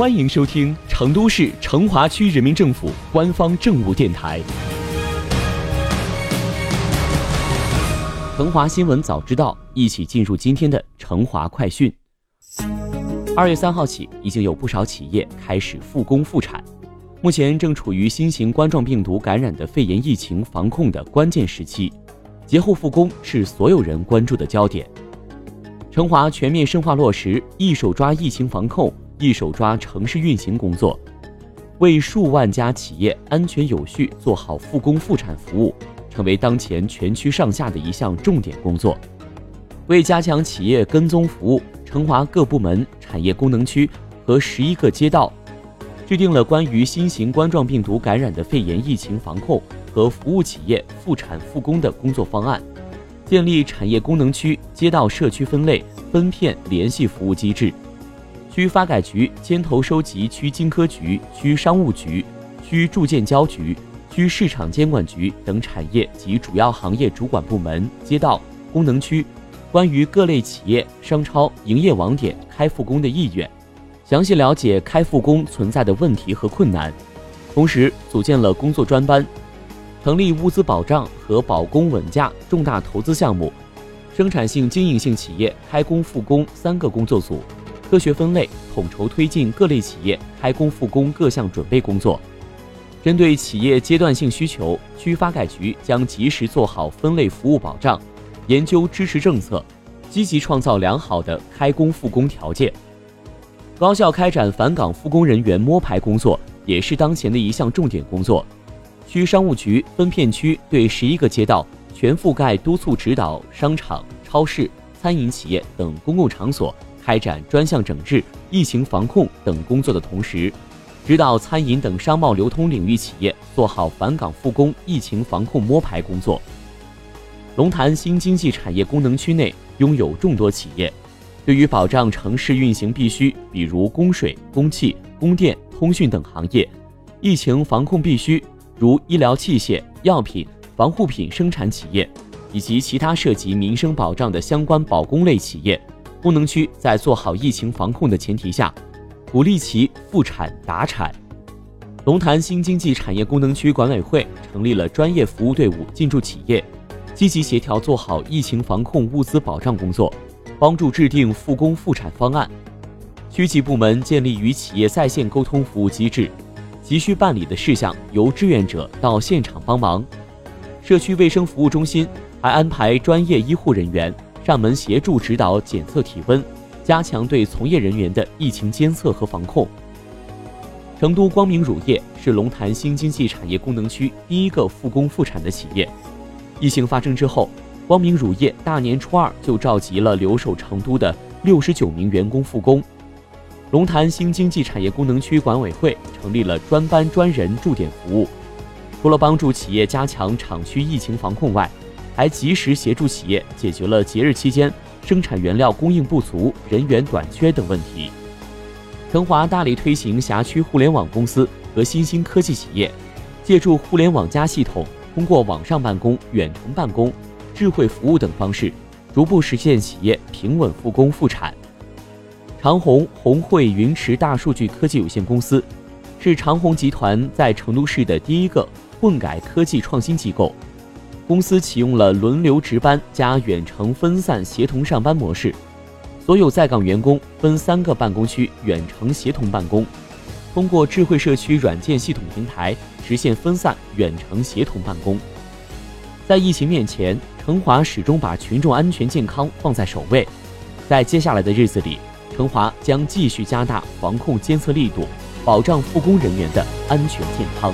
欢迎收听成都市成华区人民政府官方政务电台《成华新闻早知道》，一起进入今天的成华快讯。二月三号起，已经有不少企业开始复工复产。目前正处于新型冠状病毒感染的肺炎疫情防控的关键时期，节后复工是所有人关注的焦点。成华全面深化落实一手抓疫情防控。一手抓城市运行工作，为数万家企业安全有序做好复工复产服务，成为当前全区上下的一项重点工作。为加强企业跟踪服务，成华各部门、产业功能区和十一个街道，制定了关于新型冠状病毒感染的肺炎疫情防控和服务企业复产复工的工作方案，建立产业功能区、街道、社区分类分片联系服务机制。区发改局牵头收集区经科局、区商务局、区住建交局、区市场监管局等产业及主要行业主管部门、街道、功能区关于各类企业、商超营业网点开复工的意愿，详细了解开复工存在的问题和困难。同时，组建了工作专班，成立物资保障和保供稳价重大投资项目、生产性经营性企业开工复工三个工作组。科学分类，统筹推进各类企业开工复工各项准备工作。针对企业阶段性需求，区发改局将及时做好分类服务保障，研究支持政策，积极创造良好的开工复工条件。高效开展返岗复工人员摸排工作，也是当前的一项重点工作。区商务局分片区对十一个街道全覆盖督促指导商场、超市、餐饮企业等公共场所。开展专项整治、疫情防控等工作的同时，指导餐饮等商贸流通领域企业做好返岗复工疫情防控摸排工作。龙潭新经济产业功能区内拥有众多企业，对于保障城市运行必须，比如供水、供气、供电、通讯等行业；疫情防控必须，如医疗器械、药品、防护品生产企业，以及其他涉及民生保障的相关保供类企业。功能区在做好疫情防控的前提下，鼓励其复产达产。龙潭新经济产业功能区管委会成立了专业服务队伍进驻企业，积极协调做好疫情防控物资保障工作，帮助制定复工复产方案。区级部门建立与企业在线沟通服务机制，急需办理的事项由志愿者到现场帮忙。社区卫生服务中心还安排专业医护人员。上门协助指导检测体温，加强对从业人员的疫情监测和防控。成都光明乳业是龙潭新经济产业功能区第一个复工复产的企业。疫情发生之后，光明乳业大年初二就召集了留守成都的六十九名员工复工。龙潭新经济产业功能区管委会成立了专班专人驻点服务，除了帮助企业加强厂区疫情防控外，还及时协助企业解决了节日期间生产原料供应不足、人员短缺等问题。成华大力推行辖区互联网公司和新兴科技企业，借助互联网加系统，通过网上办公、远程办公、智慧服务等方式，逐步实现企业平稳复工复产。长虹红汇云池大数据科技有限公司，是长虹集团在成都市的第一个混改科技创新机构。公司启用了轮流值班加远程分散协同上班模式，所有在岗员工分三个办公区远程协同办公，通过智慧社区软件系统平台实现分散远程协同办公。在疫情面前，成华始终把群众安全健康放在首位，在接下来的日子里，成华将继续加大防控监测力度，保障复工人员的安全健康。